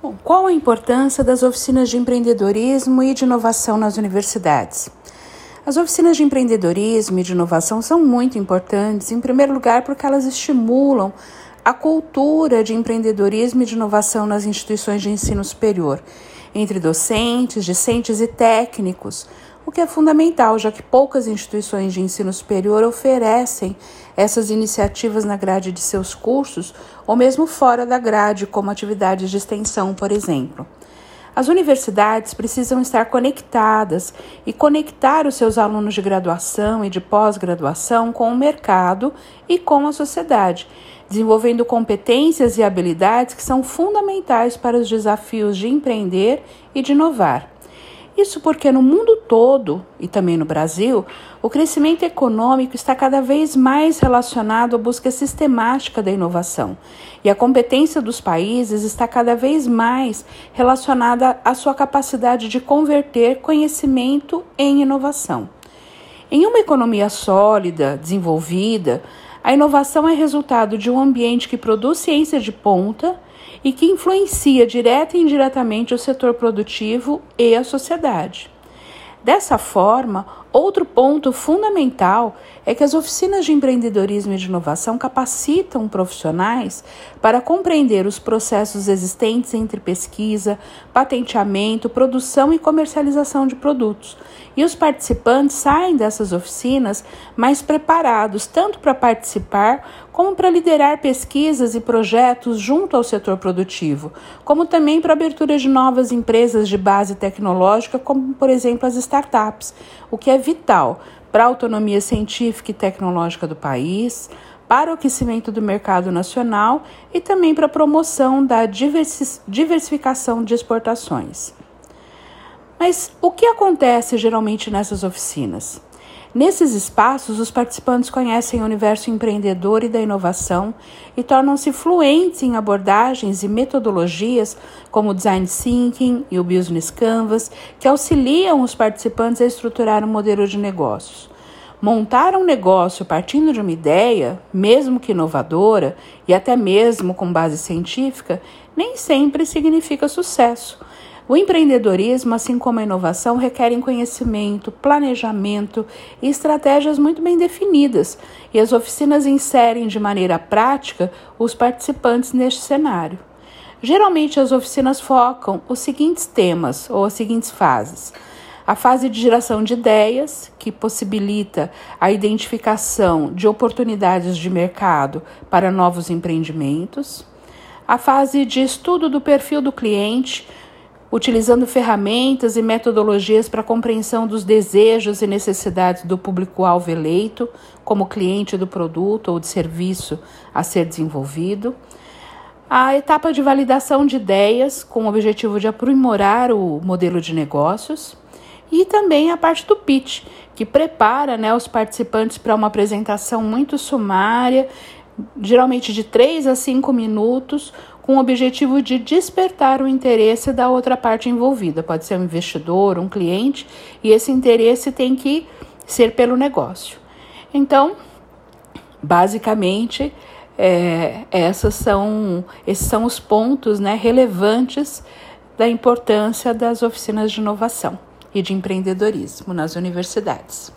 Bom, qual a importância das oficinas de empreendedorismo e de inovação nas universidades? As oficinas de empreendedorismo e de inovação são muito importantes, em primeiro lugar, porque elas estimulam a cultura de empreendedorismo e de inovação nas instituições de ensino superior, entre docentes, discentes e técnicos, o que é fundamental, já que poucas instituições de ensino superior oferecem essas iniciativas na grade de seus cursos ou mesmo fora da grade, como atividades de extensão, por exemplo. As universidades precisam estar conectadas e conectar os seus alunos de graduação e de pós-graduação com o mercado e com a sociedade, desenvolvendo competências e habilidades que são fundamentais para os desafios de empreender e de inovar. Isso porque no mundo todo, e também no Brasil, o crescimento econômico está cada vez mais relacionado à busca sistemática da inovação, e a competência dos países está cada vez mais relacionada à sua capacidade de converter conhecimento em inovação. Em uma economia sólida, desenvolvida, a inovação é resultado de um ambiente que produz ciência de ponta e que influencia direta e indiretamente o setor produtivo e a sociedade. Dessa forma, outro ponto fundamental é que as oficinas de empreendedorismo e de inovação capacitam profissionais para compreender os processos existentes entre pesquisa, patenteamento, produção e comercialização de produtos. E os participantes saem dessas oficinas mais preparados tanto para participar como para liderar pesquisas e projetos junto ao setor produtivo, como também para abertura de novas empresas de base tecnológica, como por exemplo as startups, o que é vital para a autonomia científica e tecnológica do país, para o aquecimento do mercado nacional e também para a promoção da diversificação de exportações. Mas o que acontece geralmente nessas oficinas? Nesses espaços, os participantes conhecem o universo empreendedor e da inovação e tornam-se fluentes em abordagens e metodologias como o Design Thinking e o Business Canvas, que auxiliam os participantes a estruturar um modelo de negócios. Montar um negócio partindo de uma ideia, mesmo que inovadora e até mesmo com base científica, nem sempre significa sucesso. O empreendedorismo, assim como a inovação, requerem conhecimento, planejamento e estratégias muito bem definidas, e as oficinas inserem de maneira prática os participantes neste cenário. Geralmente, as oficinas focam os seguintes temas ou as seguintes fases. A fase de geração de ideias, que possibilita a identificação de oportunidades de mercado para novos empreendimentos. A fase de estudo do perfil do cliente, utilizando ferramentas e metodologias para compreensão dos desejos e necessidades do público-alvo eleito, como cliente do produto ou de serviço a ser desenvolvido. A etapa de validação de ideias, com o objetivo de aprimorar o modelo de negócios. E também a parte do pitch, que prepara né, os participantes para uma apresentação muito sumária, geralmente de 3 a 5 minutos, com o objetivo de despertar o interesse da outra parte envolvida. Pode ser um investidor, um cliente, e esse interesse tem que ser pelo negócio. Então, basicamente, é, essas são, esses são os pontos né, relevantes da importância das oficinas de inovação e de empreendedorismo nas universidades.